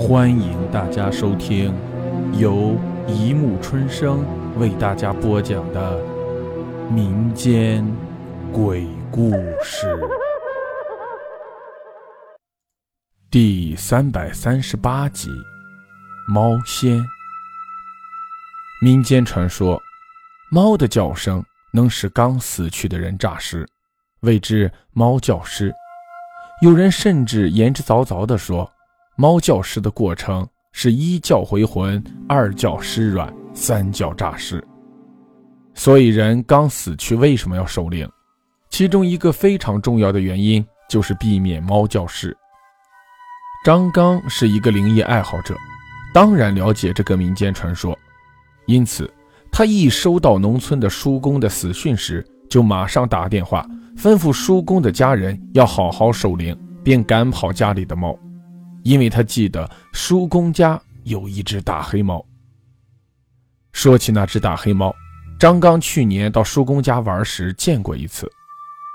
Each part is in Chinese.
欢迎大家收听由一木春生为大家播讲的民间鬼故事第三百三十八集《猫仙》。民间传说，猫的叫声能使刚死去的人诈尸，谓之猫叫尸。有人甚至言之凿凿地说。猫叫尸的过程是一叫回魂，二叫尸软，三叫诈尸。所以人刚死去为什么要守灵？其中一个非常重要的原因就是避免猫叫尸。张刚是一个灵异爱好者，当然了解这个民间传说，因此他一收到农村的叔公的死讯时，就马上打电话吩咐叔公的家人要好好守灵，并赶跑家里的猫。因为他记得叔公家有一只大黑猫。说起那只大黑猫，张刚去年到叔公家玩时见过一次。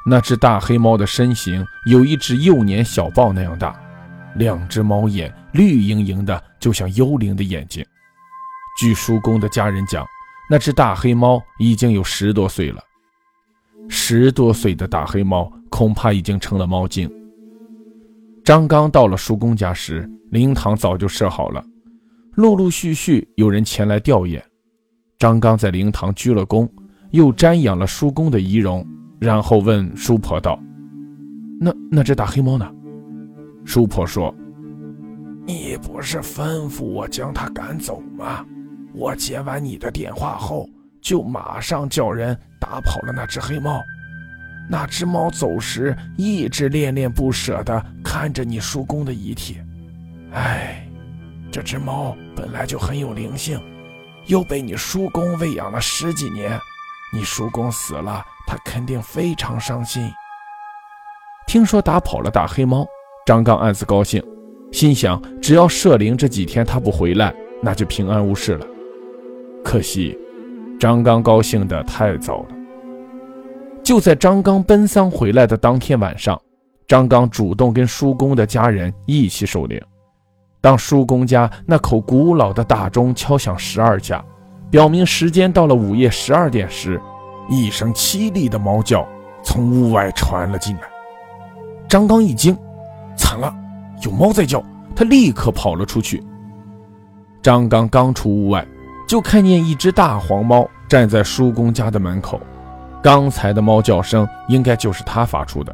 那只大黑猫的身形有一只幼年小豹那样大，两只猫眼绿莹莹的，就像幽灵的眼睛。据叔公的家人讲，那只大黑猫已经有十多岁了。十多岁的大黑猫恐怕已经成了猫精。张刚到了叔公家时，灵堂早就设好了，陆陆续续有人前来吊唁。张刚在灵堂鞠了躬，又瞻仰了叔公的仪容，然后问叔婆道：“那那只大黑猫呢？”叔婆说：“你不是吩咐我将它赶走吗？我接完你的电话后，就马上叫人打跑了那只黑猫。”那只猫走时一直恋恋不舍地看着你叔公的遗体，哎，这只猫本来就很有灵性，又被你叔公喂养了十几年，你叔公死了，他肯定非常伤心。听说打跑了大黑猫，张刚暗自高兴，心想只要舍灵这几天他不回来，那就平安无事了。可惜，张刚高兴得太早了。就在张刚奔丧回来的当天晚上，张刚主动跟叔公的家人一起守灵。当叔公家那口古老的大钟敲响十二下，表明时间到了午夜十二点时，一声凄厉的猫叫从屋外传了进来。张刚一惊，惨了，有猫在叫！他立刻跑了出去。张刚刚出屋外，就看见一只大黄猫站在叔公家的门口。刚才的猫叫声应该就是他发出的。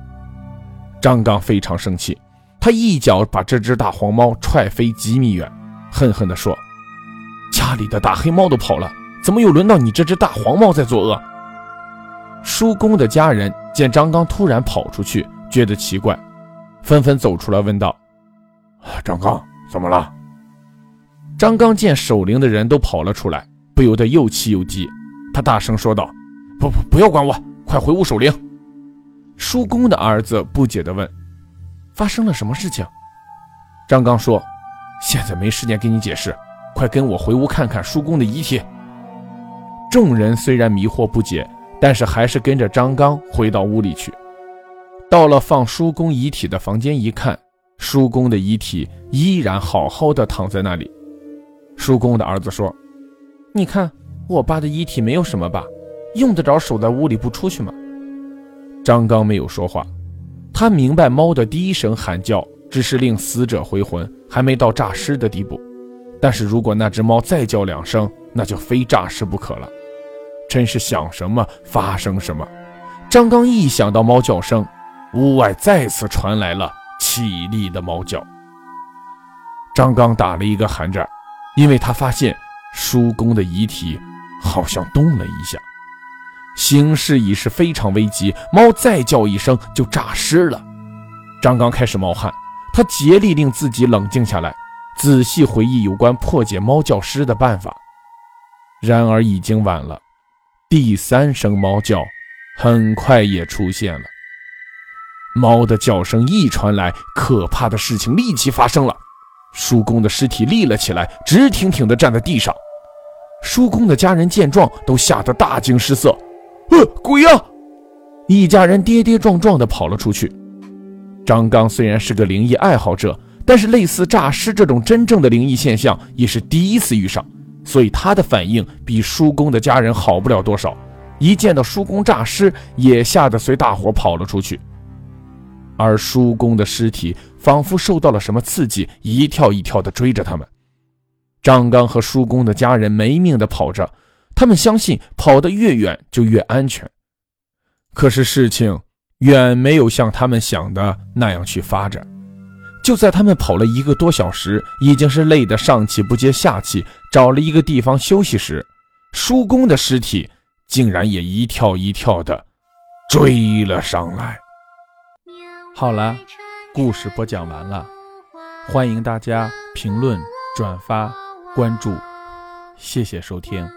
张刚非常生气，他一脚把这只大黄猫踹飞几米远，恨恨地说：“家里的大黑猫都跑了，怎么又轮到你这只大黄猫在作恶？”叔公的家人见张刚突然跑出去，觉得奇怪，纷纷走出来问道：“啊张刚，怎么了？”张刚见守灵的人都跑了出来，不由得又气又急，他大声说道。不不，不要管我，快回屋守灵。叔公的儿子不解地问：“发生了什么事情？”张刚说：“现在没时间跟你解释，快跟我回屋看看叔公的遗体。”众人虽然迷惑不解，但是还是跟着张刚回到屋里去。到了放叔公遗体的房间一看，叔公的遗体依然好好的躺在那里。叔公的儿子说：“你看，我爸的遗体没有什么吧？”用得着守在屋里不出去吗？张刚没有说话，他明白猫的第一声喊叫只是令死者回魂，还没到诈尸的地步。但是如果那只猫再叫两声，那就非诈尸不可了。真是想什么发生什么。张刚一想到猫叫声，屋外再次传来了凄厉的猫叫。张刚打了一个寒战，因为他发现叔公的遗体好像动了一下。形势已是非常危急，猫再叫一声就诈尸了。张刚开始冒汗，他竭力令自己冷静下来，仔细回忆有关破解猫叫尸的办法。然而已经晚了，第三声猫叫很快也出现了。猫的叫声一传来，可怕的事情立即发生了。叔公的尸体立了起来，直挺挺地站在地上。叔公的家人见状，都吓得大惊失色。鬼呀！一家人跌跌撞撞地跑了出去。张刚虽然是个灵异爱好者，但是类似诈尸这种真正的灵异现象也是第一次遇上，所以他的反应比叔公的家人好不了多少。一见到叔公诈尸，也吓得随大伙跑了出去。而叔公的尸体仿佛受到了什么刺激，一跳一跳地追着他们。张刚和叔公的家人没命地跑着，他们相信跑得越远就越安全。可是事情远没有像他们想的那样去发展。就在他们跑了一个多小时，已经是累得上气不接下气，找了一个地方休息时，叔公的尸体竟然也一跳一跳的追了上来。好了，故事播讲完了，欢迎大家评论、转发、关注，谢谢收听。